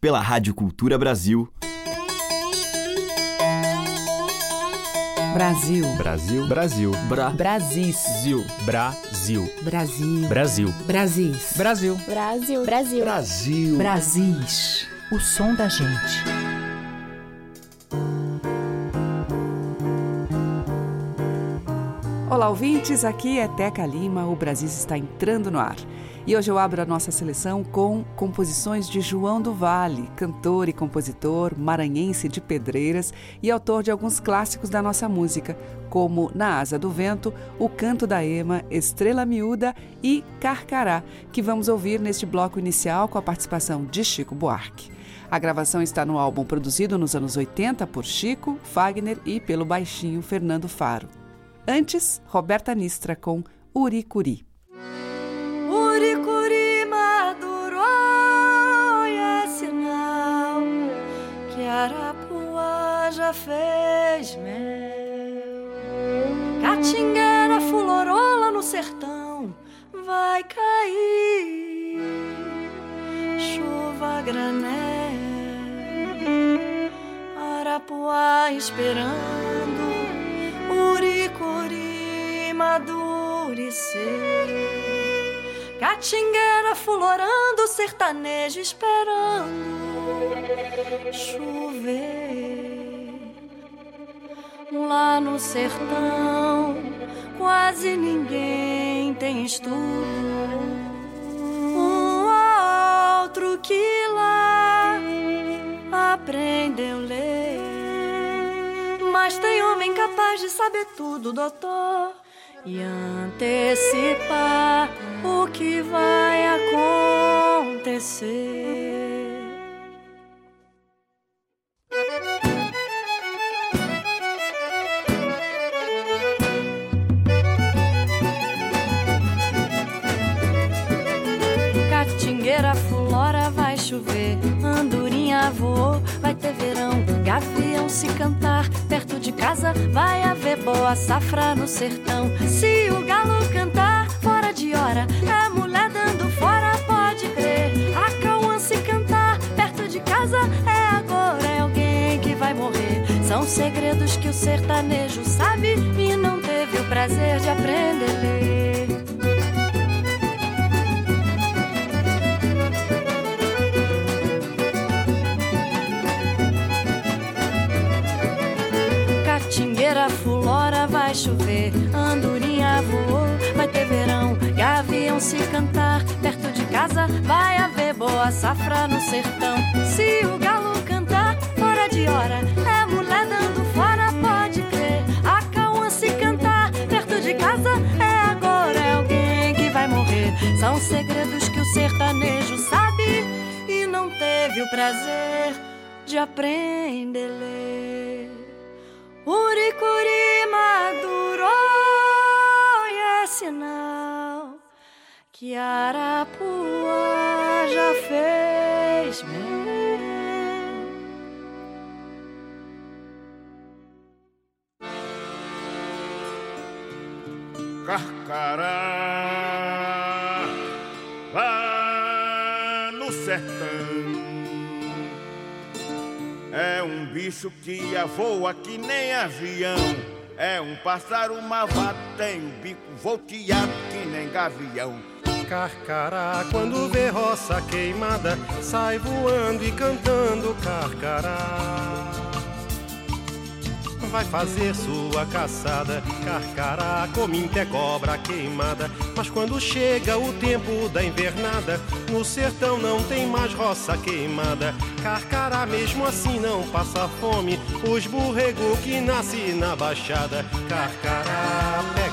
pela Rádio Cultura Brasil. Brasil. Brasil. Brasil. Bra. Brasis. Brasil. Brasil. Brasil. Brasis. Brasil. Brasil. Brasil. Brasil. Brasis. O som da gente. Olá, ouvintes. Aqui é Teca Lima. O Brasil está entrando no ar. E hoje eu abro a nossa seleção com composições de João do Vale, cantor e compositor maranhense de Pedreiras e autor de alguns clássicos da nossa música, como Na Asa do Vento, O Canto da Ema, Estrela Miúda e Carcará, que vamos ouvir neste bloco inicial com a participação de Chico Buarque. A gravação está no álbum produzido nos anos 80 por Chico, Fagner e pelo baixinho Fernando Faro. Antes, Roberta Nistra com Uricuri. Fez mel. Catingueira fulorola no sertão vai cair chuva granel. Arapuá esperando Uricuri madurecer. Catingueira fulorando, sertanejo esperando chover. Lá no sertão, quase ninguém tem estudo. Um outro que lá aprendeu ler. Mas tem homem capaz de saber tudo, doutor e antecipar o que vai acontecer. Gavião se cantar, perto de casa vai haver boa safra no sertão. Se o galo cantar fora de hora, é mulher dando fora, pode crer. A cauã se cantar perto de casa, é agora, é alguém que vai morrer. São segredos que o sertanejo sabe e não teve o prazer de aprender gavião se cantar, perto de casa vai haver boa safra no sertão. Se o galo cantar fora de hora, é mulher dando fora, pode crer. A cauã se cantar perto de casa, é agora, é alguém que vai morrer. São segredos que o sertanejo sabe e não teve o prazer de aprender ler. Uricuri maduro é sinal que Arapuá já fez mel. Carcará lá no sertão é um bicho que voa que nem avião. É um pássaro malvado, tem um bico volteado que nem gavião. Carcará, quando vê roça queimada, sai voando e cantando carcará. Vai fazer sua caçada, carcará, cominte é cobra queimada. Mas quando chega o tempo da invernada, no sertão não tem mais roça queimada. Carcará mesmo assim não passa fome, os borrego que nasce na baixada. Carcará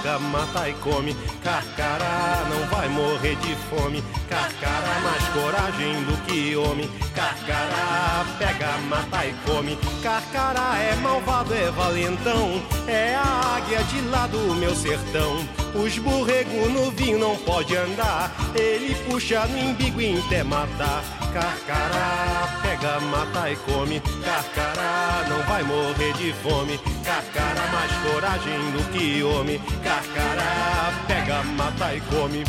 pega, mata e come, carcará não vai morrer de fome. Carcará mais coragem do que homem, carcará pega, mata e come. Carcará é malvado, é valentão, é a águia de lá do meu sertão. Os borrego no vinho não pode andar, ele puxa no imbigo e até matar. Carcará, pega, mata e come. Carcará, não vai morrer de fome. Carcará, mais coragem do que homem. Carcará, pega, mata e come.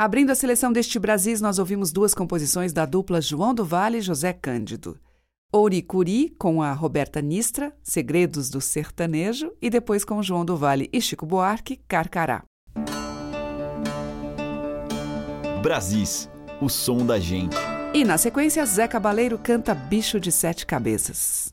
Abrindo a seleção deste Brasis, nós ouvimos duas composições da dupla João do Vale e José Cândido. Ouricuri, com a Roberta Nistra, Segredos do Sertanejo, e depois com João do Vale e Chico Buarque, Carcará. Brasis, o som da gente. E na sequência, Zé Cabaleiro canta Bicho de Sete Cabeças.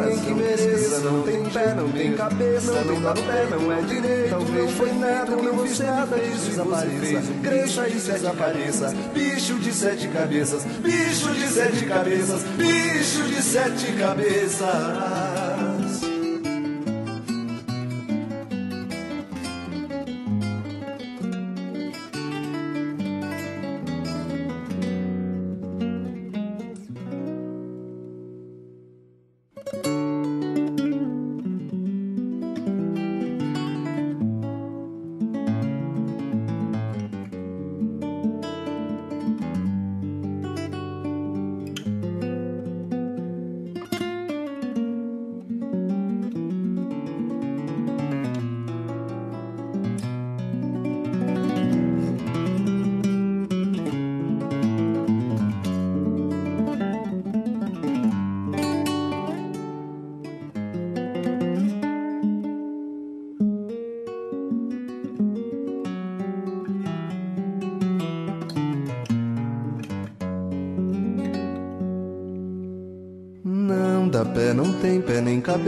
ninguém que mereça, não tem pé, não tem cabeça, não dá pé, não é direito, talvez foi nada, não fiz nada disso desapareça, cresça e desapareça, bicho de sete cabeças, bicho de sete cabeças, bicho de sete cabeças.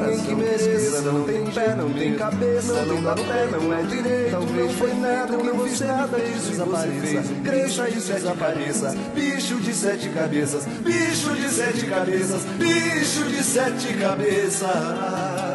ninguém que mereça, não tem pé, não tem cabeça, não dá pé, não é direito, talvez foi eu não fiz nada disso desapareça, cresça e desapareça, bicho de sete cabeças, bicho de sete cabeças, bicho de sete cabeças.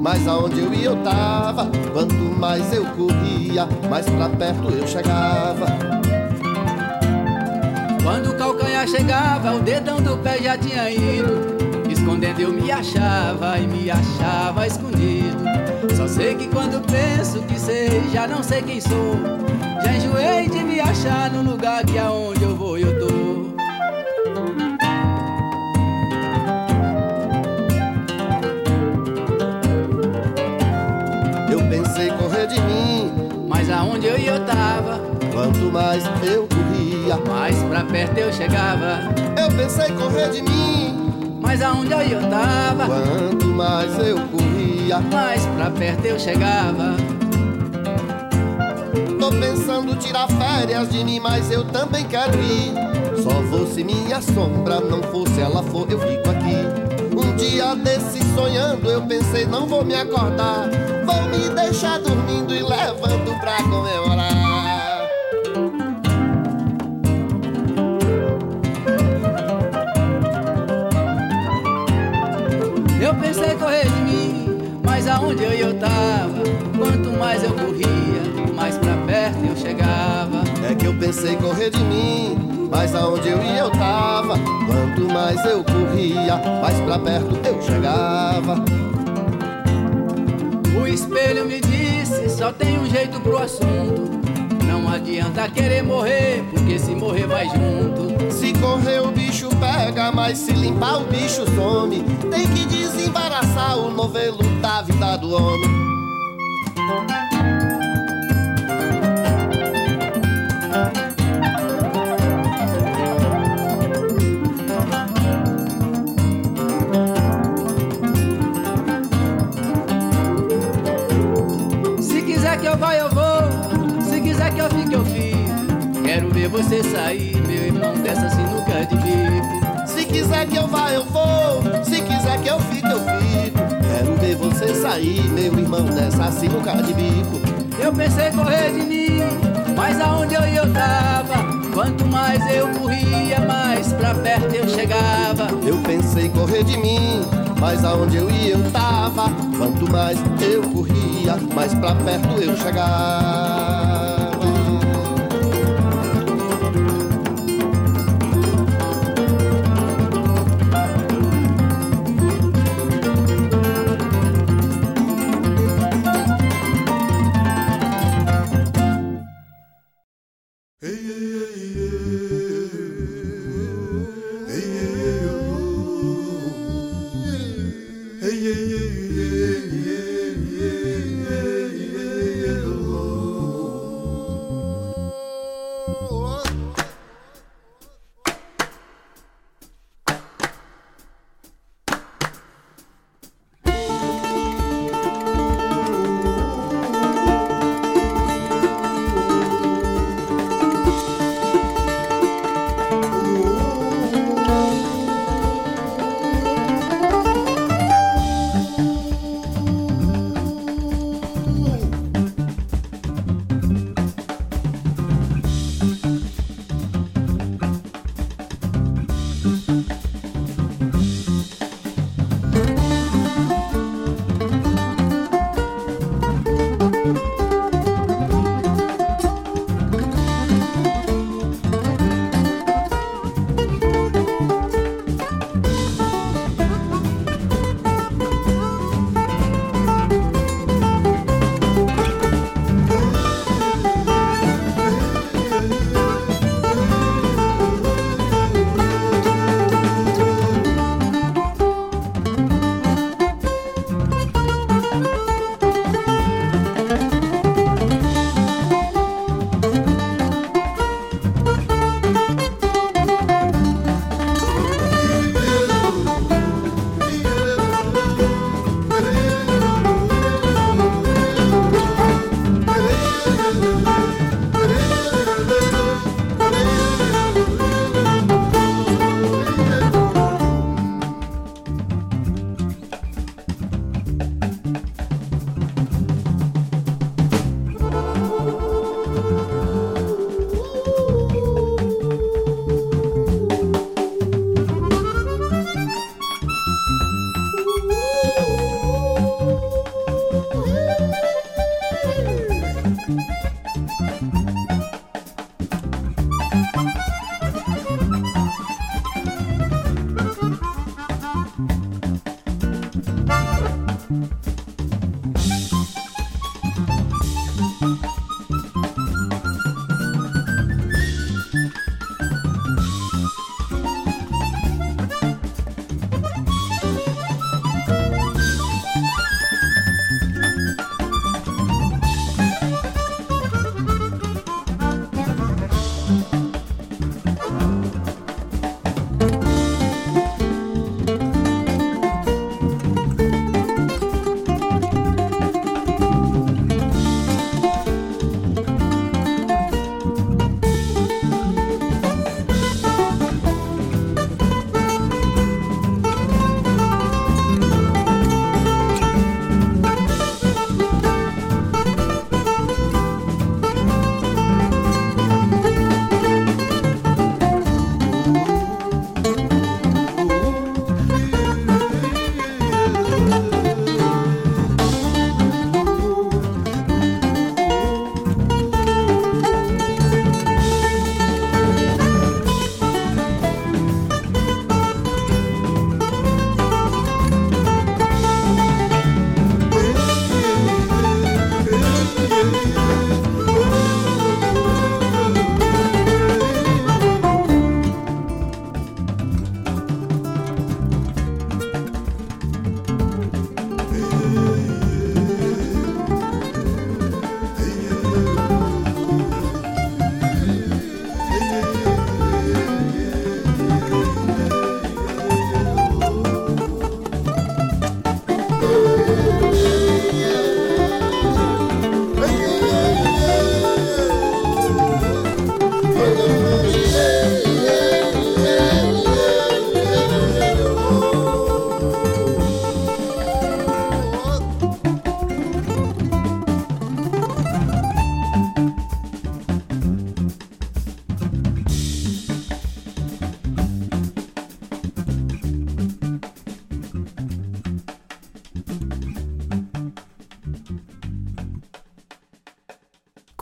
Mas aonde eu ia eu tava. Quanto mais eu corria Mais pra perto eu chegava. Quando o calcanhar chegava O dedão do pé já tinha ido. Escondendo eu me achava E me achava escondido. Só sei que quando penso que sei Já não sei quem sou. Já enjoei de me achar No lugar que aonde eu vou eu tô onde eu ia eu tava. Quanto mais eu corria, mais pra perto eu chegava. Eu pensei correr de mim, mas aonde eu ia eu tava. Quanto mais eu corria, mais pra perto eu chegava. Tô pensando tirar férias de mim, mas eu também quero ir. Só fosse minha sombra, não fosse ela for, eu fico aqui. Um dia desse sonhando, eu pensei, não vou me acordar. Vou me deixar dormindo e levando pra comemorar. Eu pensei correr de mim, mas aonde eu, eu tava? Quanto mais eu corria, mais pra perto eu chegava. É que eu pensei correr de mim, mas aonde eu ia eu tava. Quanto mais eu corria, mais pra perto eu chegava. O espelho me disse: só tem um jeito pro assunto. Não adianta querer morrer, porque se morrer vai junto. Se correr o bicho pega, mas se limpar o bicho some. Tem que desembaraçar o novelo da vida do homem. Você sair, meu irmão, dessa sinuca de bico. Se quiser que eu vá, eu vou. Se quiser que eu fique, eu fico. Quero ver você sair, meu irmão, dessa sinuca de bico. Eu pensei correr de mim, mas aonde eu ia eu tava. Quanto mais eu corria, mais pra perto eu chegava. Eu pensei correr de mim, mas aonde eu ia eu tava. Quanto mais eu corria, mais pra perto eu chegava.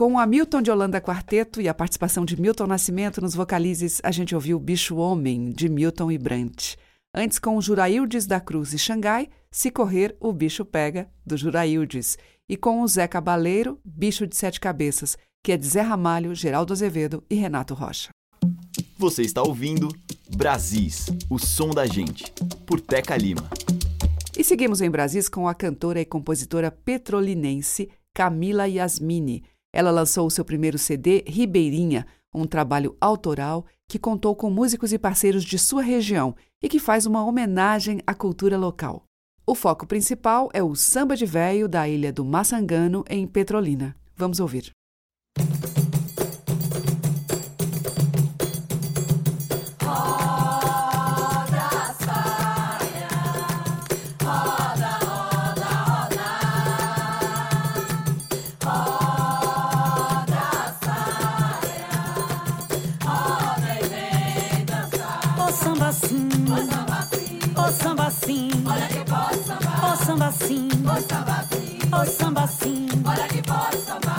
Com o Hamilton de Holanda Quarteto e a participação de Milton Nascimento nos vocalizes, a gente ouviu Bicho Homem, de Milton e Brant. Antes, com Juraildes da Cruz e Xangai, Se Correr, o Bicho Pega, do Juraildes. E com o Zé Cabaleiro, Bicho de Sete Cabeças, que é de Zé Ramalho, Geraldo Azevedo e Renato Rocha. Você está ouvindo Brasis, o som da gente, por Teca Lima. E seguimos em Brasis com a cantora e compositora petrolinense Camila Yasmini. Ela lançou o seu primeiro CD, Ribeirinha, um trabalho autoral que contou com músicos e parceiros de sua região e que faz uma homenagem à cultura local. O foco principal é o samba de véio da ilha do Massangano, em Petrolina. Vamos ouvir. Samba sim, o samba sim, o samba sim, olha que pode sambar.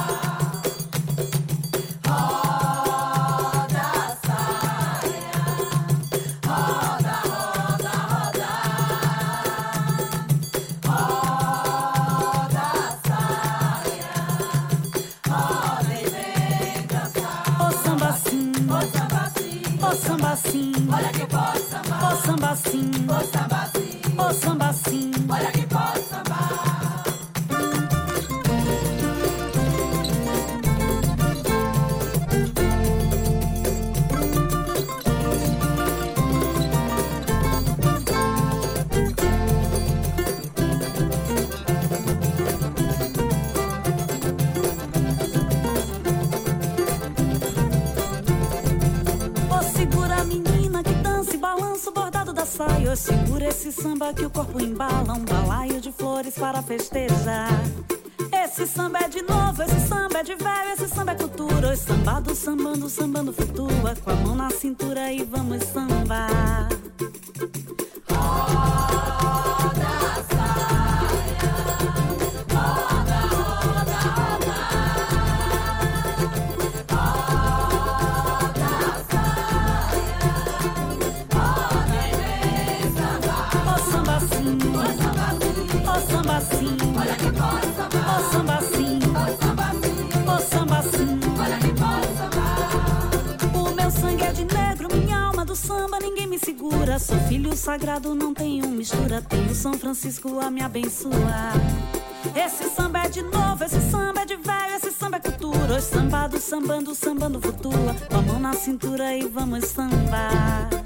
samba. Sim, olha que pode sambar. O samba sim, o samba samba que o corpo embala, um balaio de flores para festejar. Esse samba é de novo, esse samba é de velho, esse samba é cultura. Oi, sambado, sambando, sambando flutua, com a mão na cintura e vamos sambar. Sagrado, não tenho mistura. Tenho São Francisco a me abençoar. Esse samba é de novo, esse samba é de velho, esse samba é cultura. Os sambado, sambando, sambando flutua. Com a mão na cintura e vamos sambar.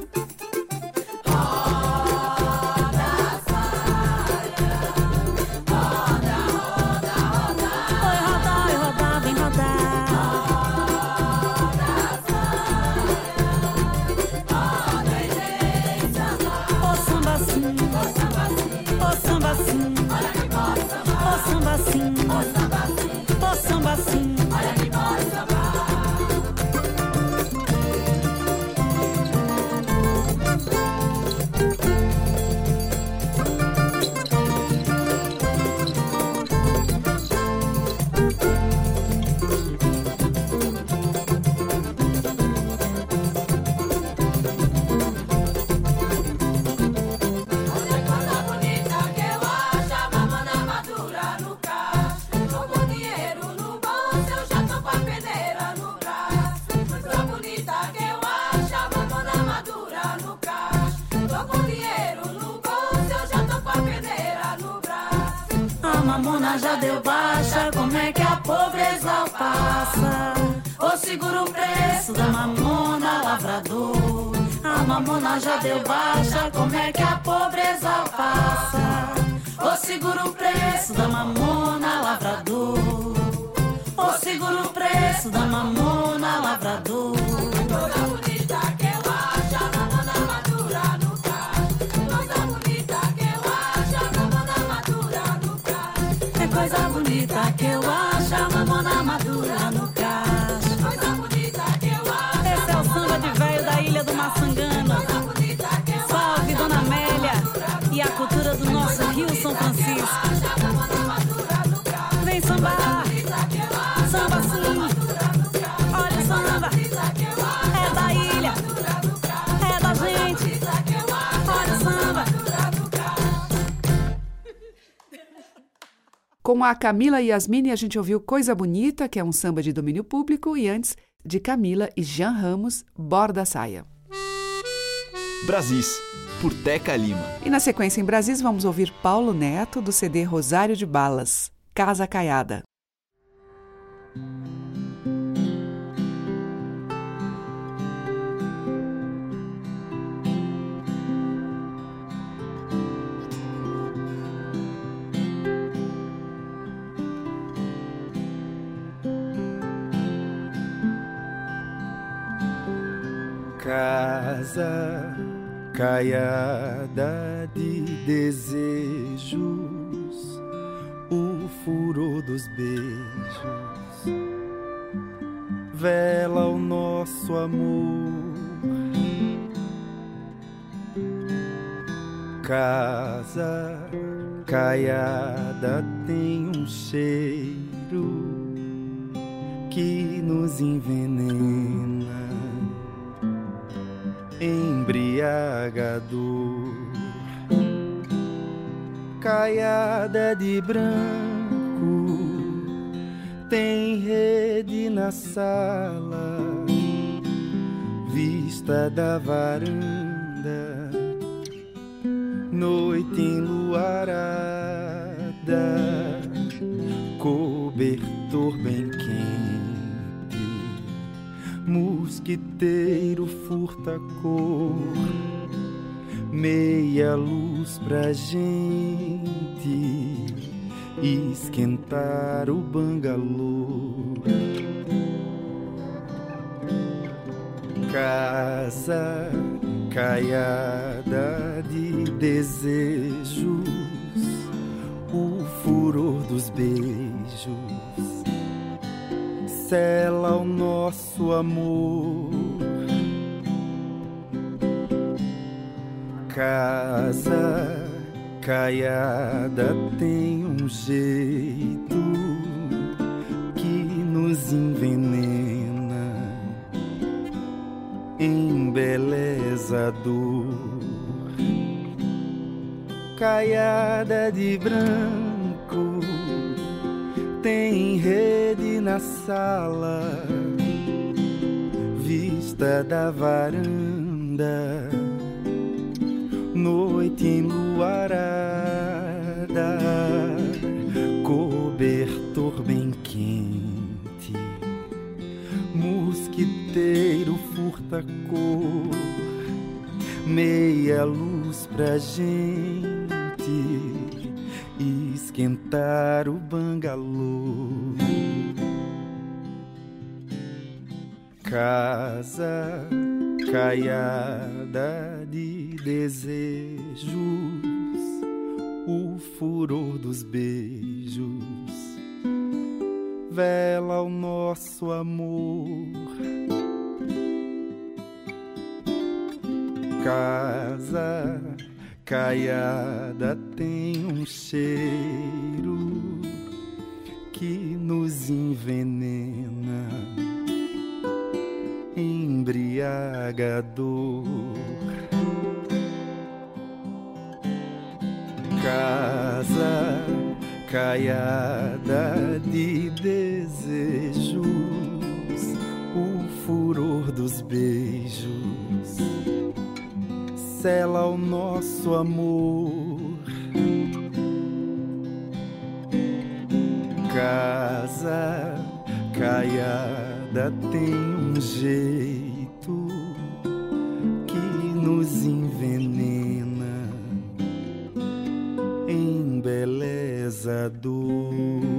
Com a Camila Yasmini, a gente ouviu Coisa Bonita, que é um samba de domínio público, e antes, de Camila e Jean Ramos, Borda Saia. Brasis, por Teca Lima. E na sequência em Brasis, vamos ouvir Paulo Neto, do CD Rosário de Balas, Casa Caiada. Casa caiada de desejos, o furor dos beijos vela o nosso amor. Casa caiada tem um cheiro que nos envenena embriagador, caiada de branco, tem rede na sala, vista da varanda, noite enluarada, cobertor bem quente mosquiteiro furta cor, meia luz pra gente esquentar o bangalô. Casa caiada de desejos, o furor dos beijos sela o nosso amor. Casa caiada tem um jeito que nos envenena, embelezador. Caiada de branco tem rede na sala, vista da varanda, noite enluarada, cobertor bem quente, mosquiteiro furta cor, meia luz pra gente esquentar o bangalô. Casa caiada de desejos, o furor dos beijos vela o nosso amor. Casa caiada tem um cheiro que nos envenena, embriagador. Casa caiada de desejos, o furor dos beijos sela o nosso amor. Casa caiada tem um jeito que nos envenena, embelezador. Sambando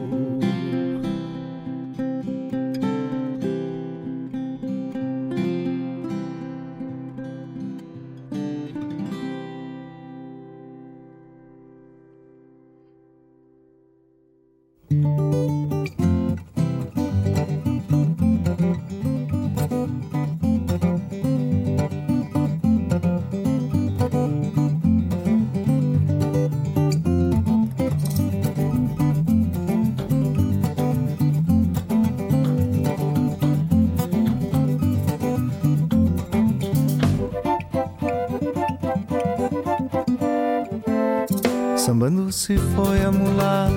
se foi a mulata.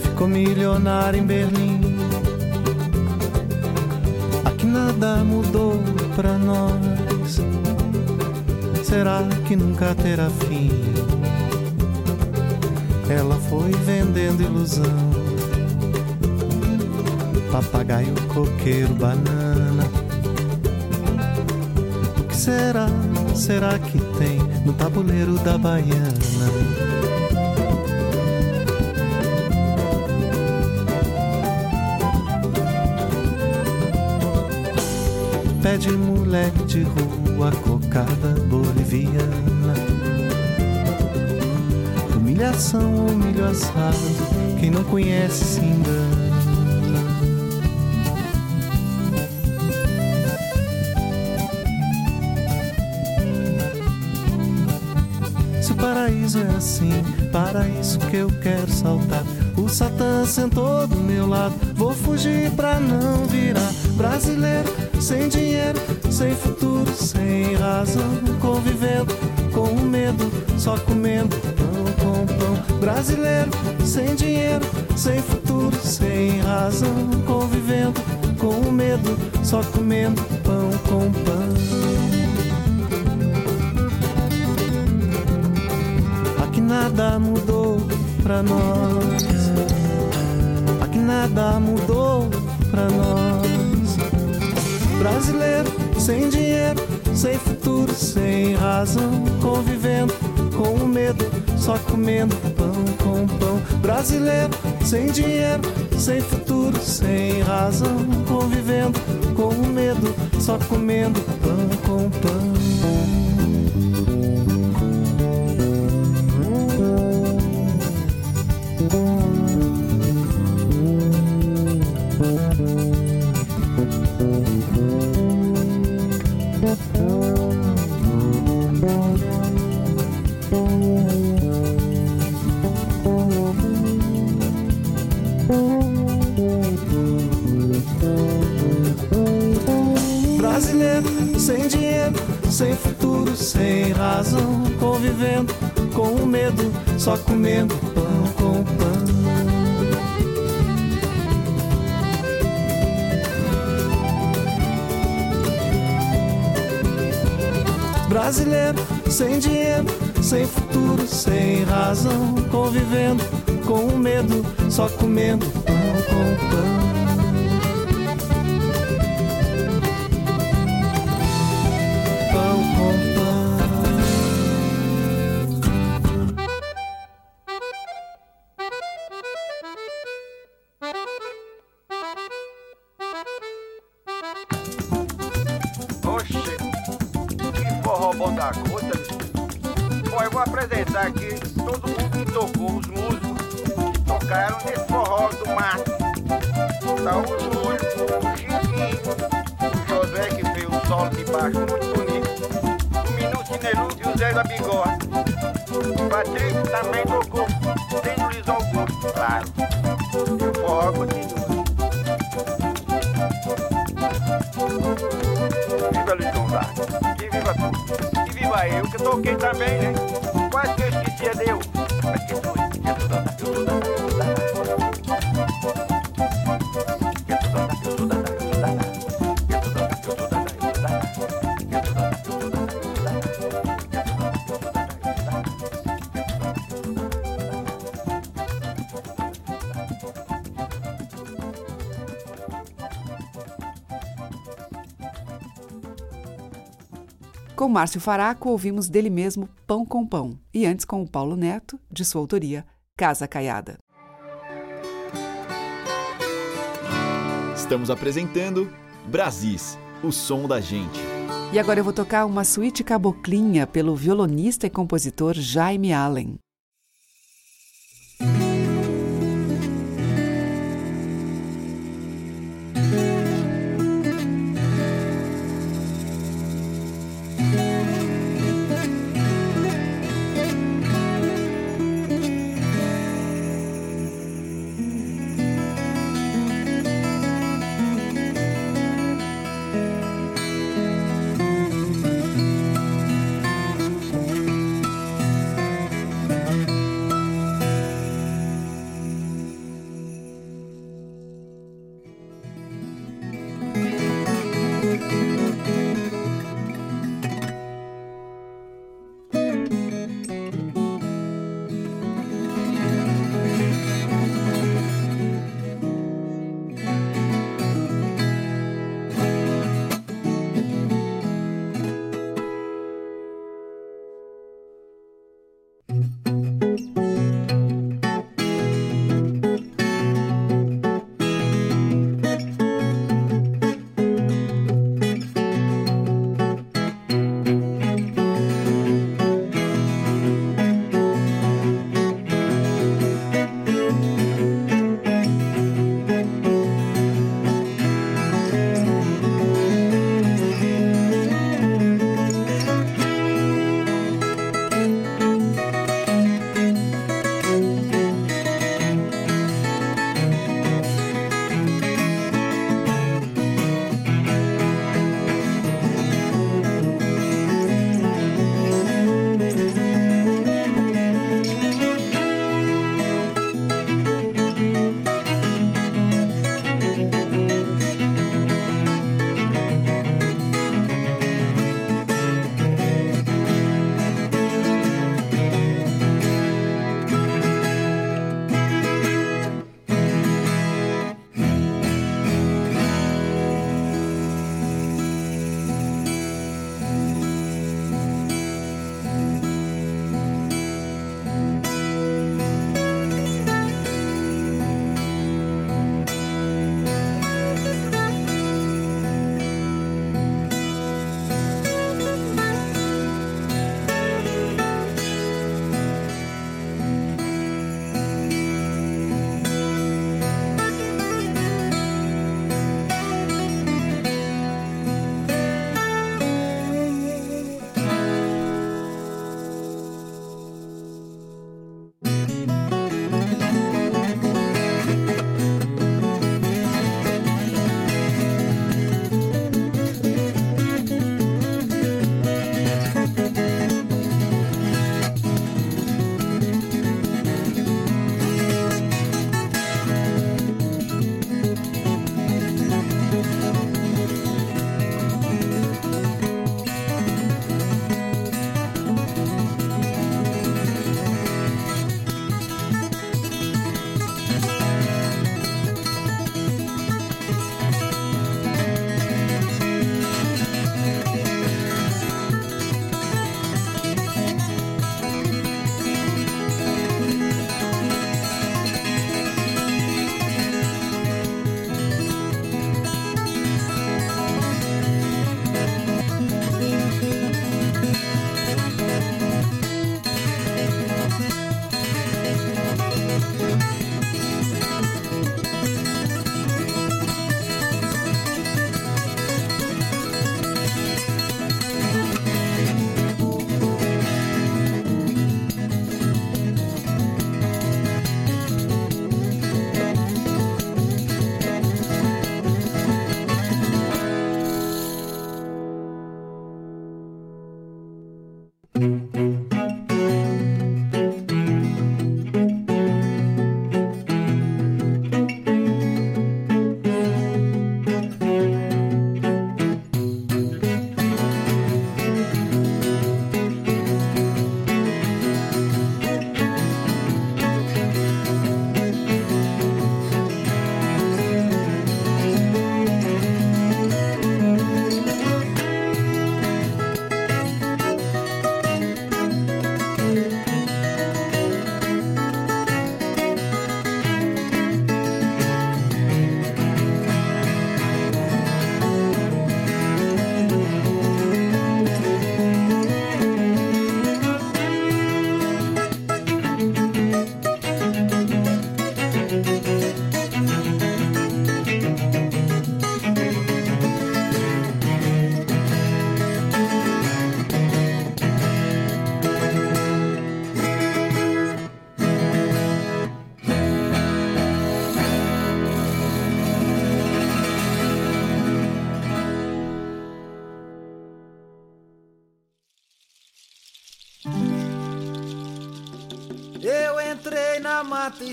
Ficou milionária em Berlim. Aqui nada mudou pra nós. Será que nunca terá fim? Ela foi vendendo ilusão. Papagaio, coqueiro, banana. O que será será que tem no tabuleiro da baiana? Pé de moleque de rua, cocada boliviana. Humilhação, humilho assado, quem não conhece se engana. Deus é assim, para isso que eu quero saltar. O Satã sentou do meu lado, vou fugir pra não virar brasileiro, sem dinheiro, sem futuro, sem razão, convivendo com o medo, só comendo pão com pão. Brasileiro, sem dinheiro, sem futuro, sem razão, convivendo com o medo, só comendo pão com pão. nada mudou pra nós. Aqui nada mudou pra nós. Brasileiro sem dinheiro, sem futuro, sem razão, convivendo com o medo, só comendo pão com pão. Brasileiro sem dinheiro, sem futuro, sem razão, convivendo com o medo, só comendo pão com pão. sem razão, convivendo com o medo, só comendo pão com pão. Brasileiro sem dinheiro, sem futuro, sem razão, convivendo com o medo, só comendo pão com pão. viva, que viva eu, que toquei tá também, né? Quase que eu esqueci, é Deus. Mas que foi, que tudo, tudo, tudo. Márcio Faraco, ouvimos dele mesmo Pão com Pão. E antes, com o Paulo Neto, de sua autoria, Casa Caiada. Estamos apresentando Brasis, o som da gente. E agora eu vou tocar uma suíte caboclinha pelo violonista e compositor Jaime Allen.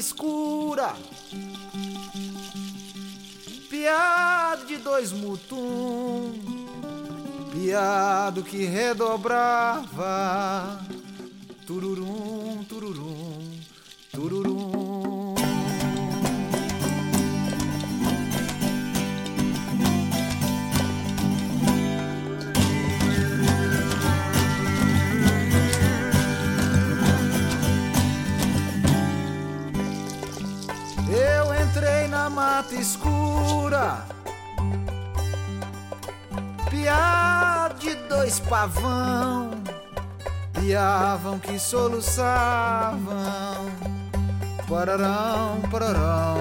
Na piado de dois pavão, piavam que soluçavam, pararão, pararão,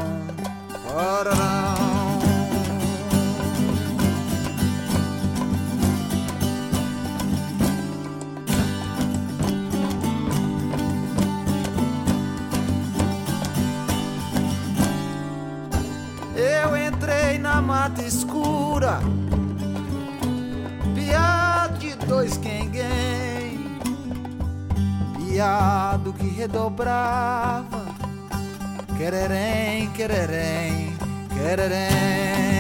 pararão. Eu entrei na mata escura, dois quem-quem, piado que redobrava, quererém, quererém, quererém.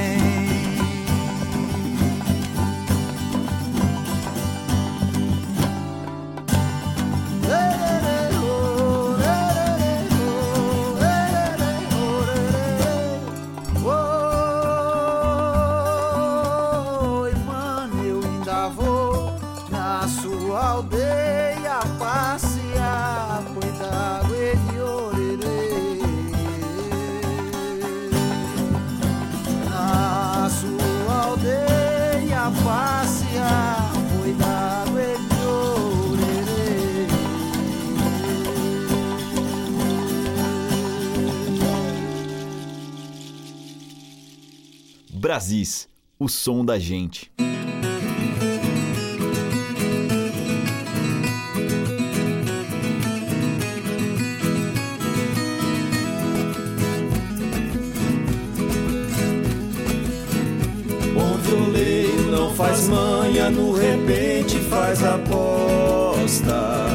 Brasis, o som da gente. Bom não faz manha, no repente faz aposta.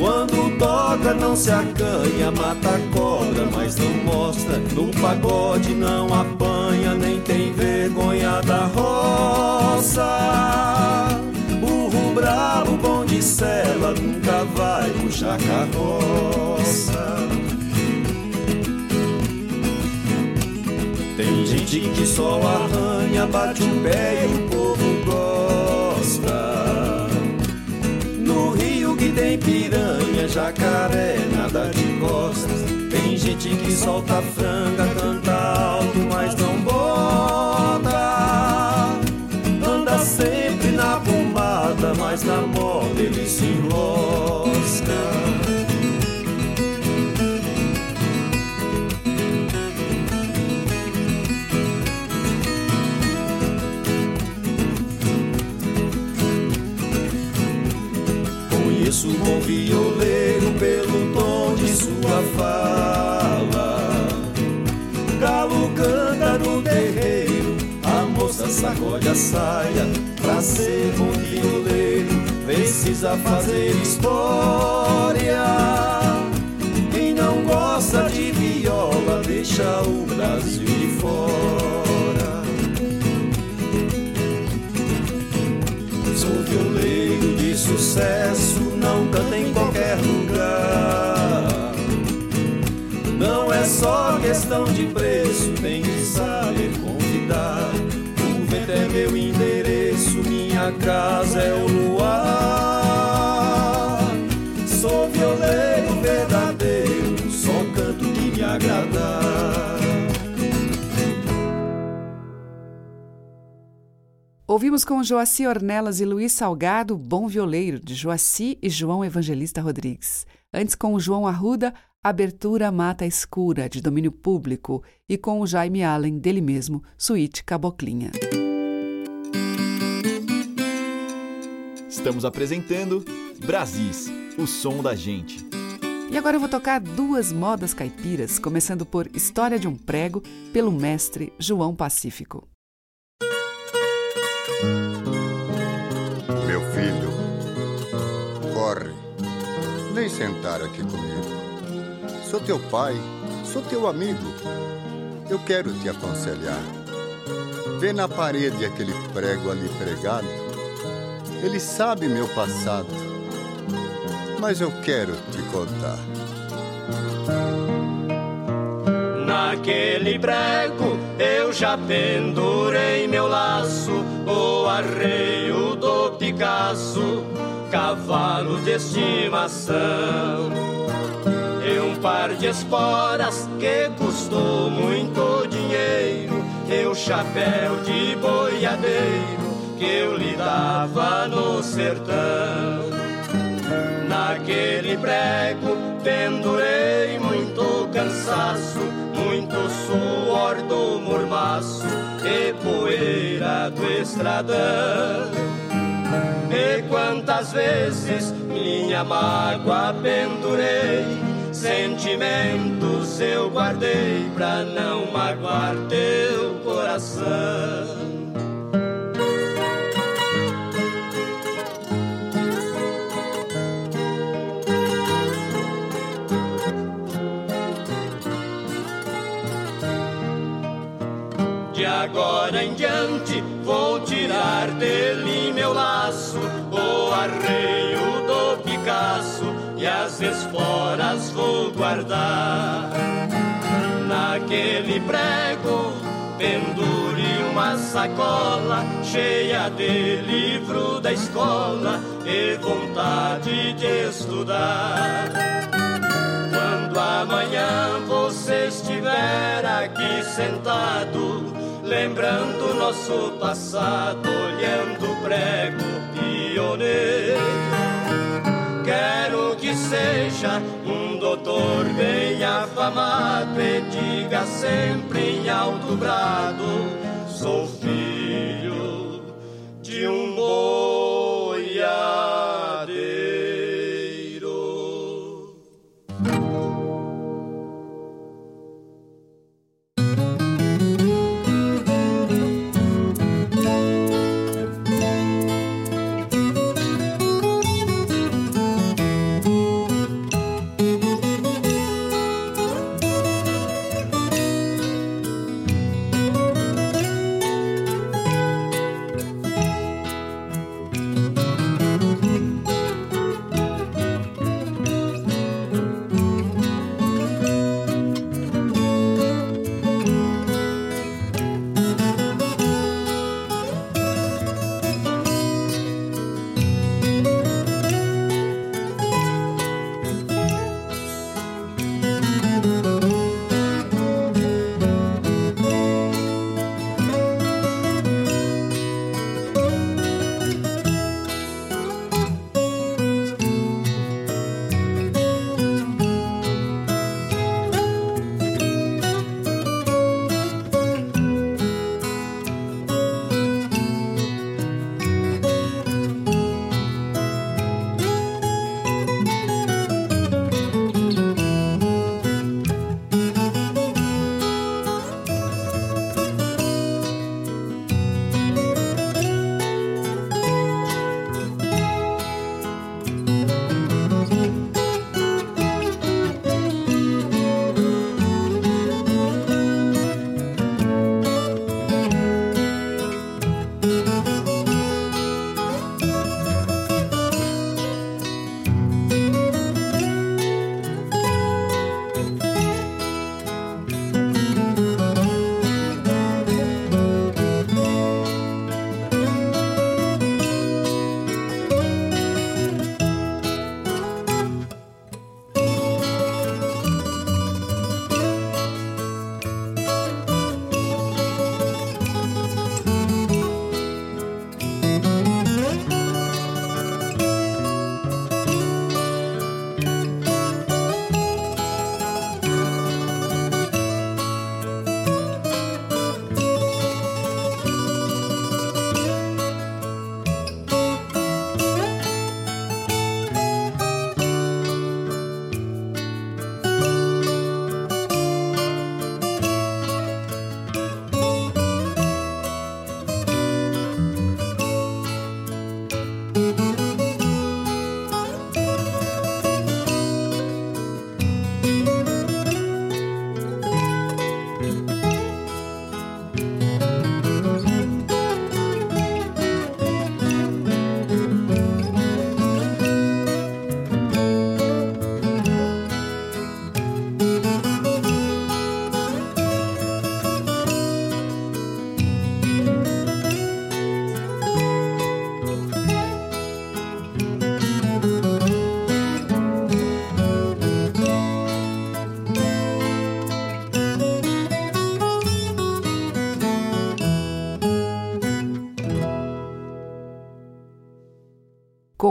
Quando toca não se acanha, mata a cobra, mas não mostra. No pagode não nem tem vergonha da roça. Burro bravo, bom de cela, nunca vai puxar carroça. Tem gente que só arranha, bate o pé e o povo gosta. No rio que tem piranha, jacaré, nada de costas. Tem gente que solta franga, canta mas na moda ele se enrosca. Conheço o bom violeiro pelo tom de sua fala. Galo canta no terreiro, a moça sacode a saia. Ser bom violeiro, precisa fazer história. Quem não gosta de viola, deixa o Brasil de fora. Sou violeiro de sucesso, não canta em qualquer lugar. Não é só questão de preço, tem que saber convidar. O vento é meu endereço, minha casa é o luar. Sou violeiro verdadeiro, só canto que me agradar. Ouvimos com Joaci Ornelas e Luiz Salgado, Bom Violeiro, de Joaci e João Evangelista Rodrigues. Antes, com o João Arruda, Abertura Mata Escura, de domínio público. E com o Jaime Allen, dele mesmo, Suíte Caboclinha. Estamos apresentando Brasis, o som da gente. E agora eu vou tocar duas modas caipiras, começando por História de um Prego, pelo mestre João Pacífico. Meu filho, corre, Vem sentar aqui comigo. Sou teu pai, sou teu amigo. Eu quero te aconselhar. Vê na parede aquele prego ali pregado. Ele sabe meu passado, mas eu quero te contar. Naquele prego eu já pendurei meu laço, o arreio do Picasso cavalo de estimação. E um par de esporas que custou muito dinheiro, e o chapéu de boiadeiro que eu lhe dava no sertão. Naquele prego pendurei muito cansaço, muito suor do mormaço e poeira do estradão. E quantas vezes minha mágoa pendurei, sentimentos eu guardei pra não magoar teu coração. As esporas vou guardar. Naquele prego pendure uma sacola cheia de livro da escola e vontade de estudar. Quando amanhã você estiver aqui sentado, lembrando nosso passado, olhando o prego pioneiro. Quero que seja um doutor bem afamado e diga sempre em alto brado: sou filho de um boiadeiro.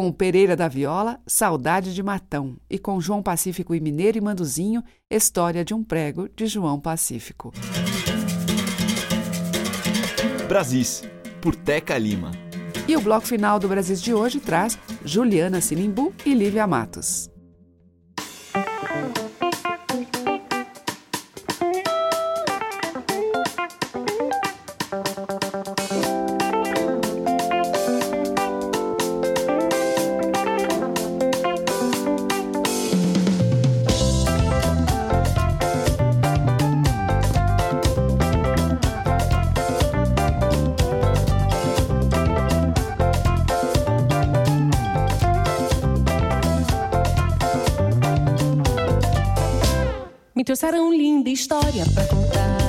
Com Pereira da Viola, Saudade de Matão. E com João Pacífico e Mineiro e Manduzinho, História de um Prego de João Pacífico. Brasis, por Teca Lima. E o bloco final do Brasis de hoje traz Juliana Sinimbu e Lívia Matos. Trouxeram linda história pra contar.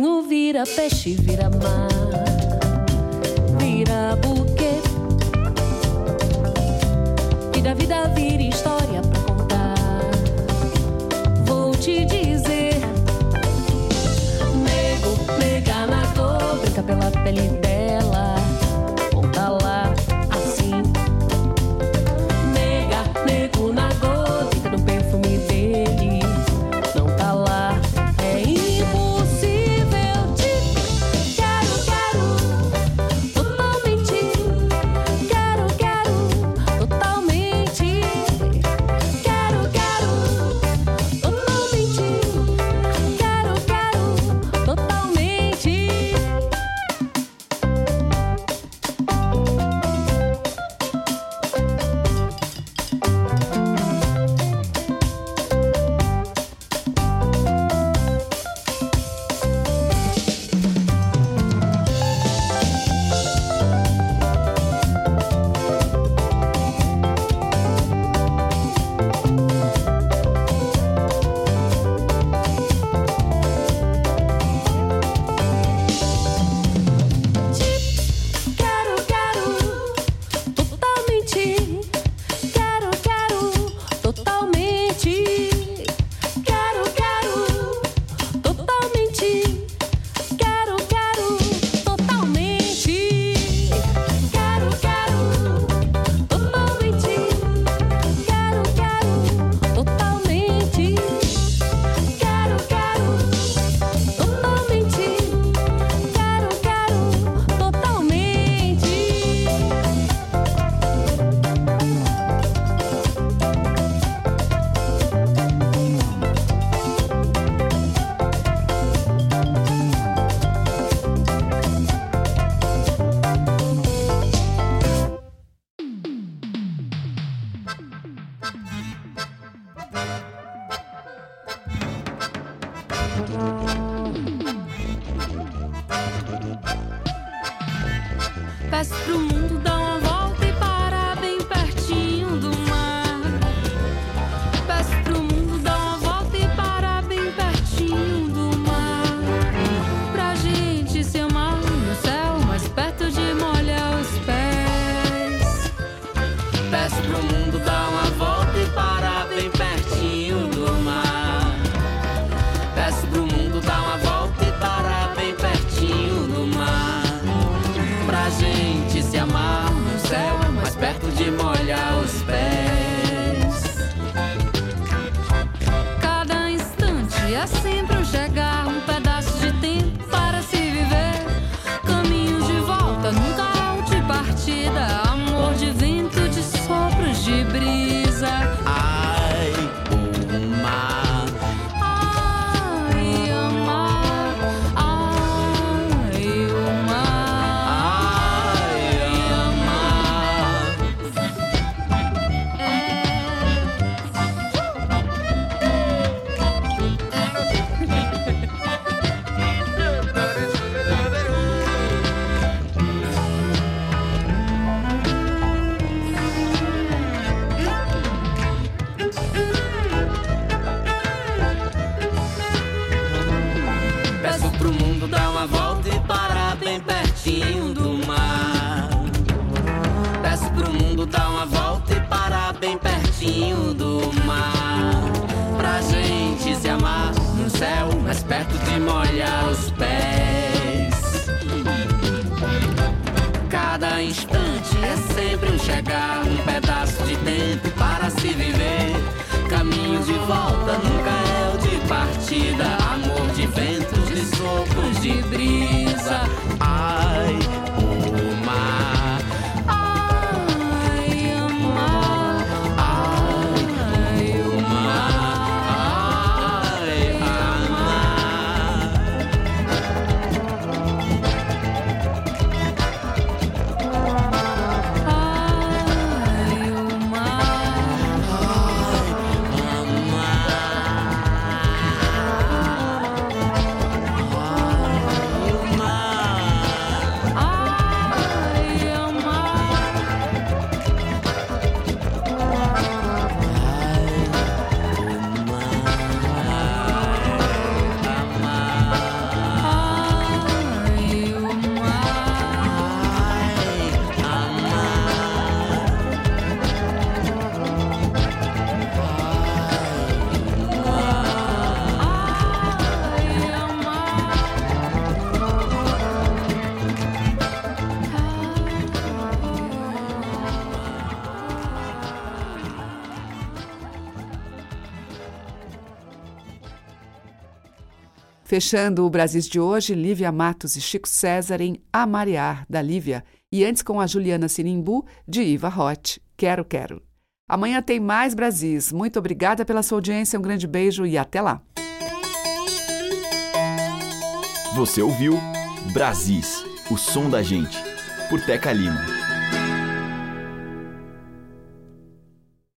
Passarinho vira peixe, vira mar, se viver. Caminho de volta Fechando o Brasis de hoje, Lívia Matos e Chico César em Amariar, da Lívia, e antes com a Juliana Sinimbu, de Iva Roth, Quero Quero. Amanhã tem mais Brasis. Muito obrigada pela sua audiência, um grande beijo e até lá. Você ouviu Brasis, o som da gente, por Teca Lima.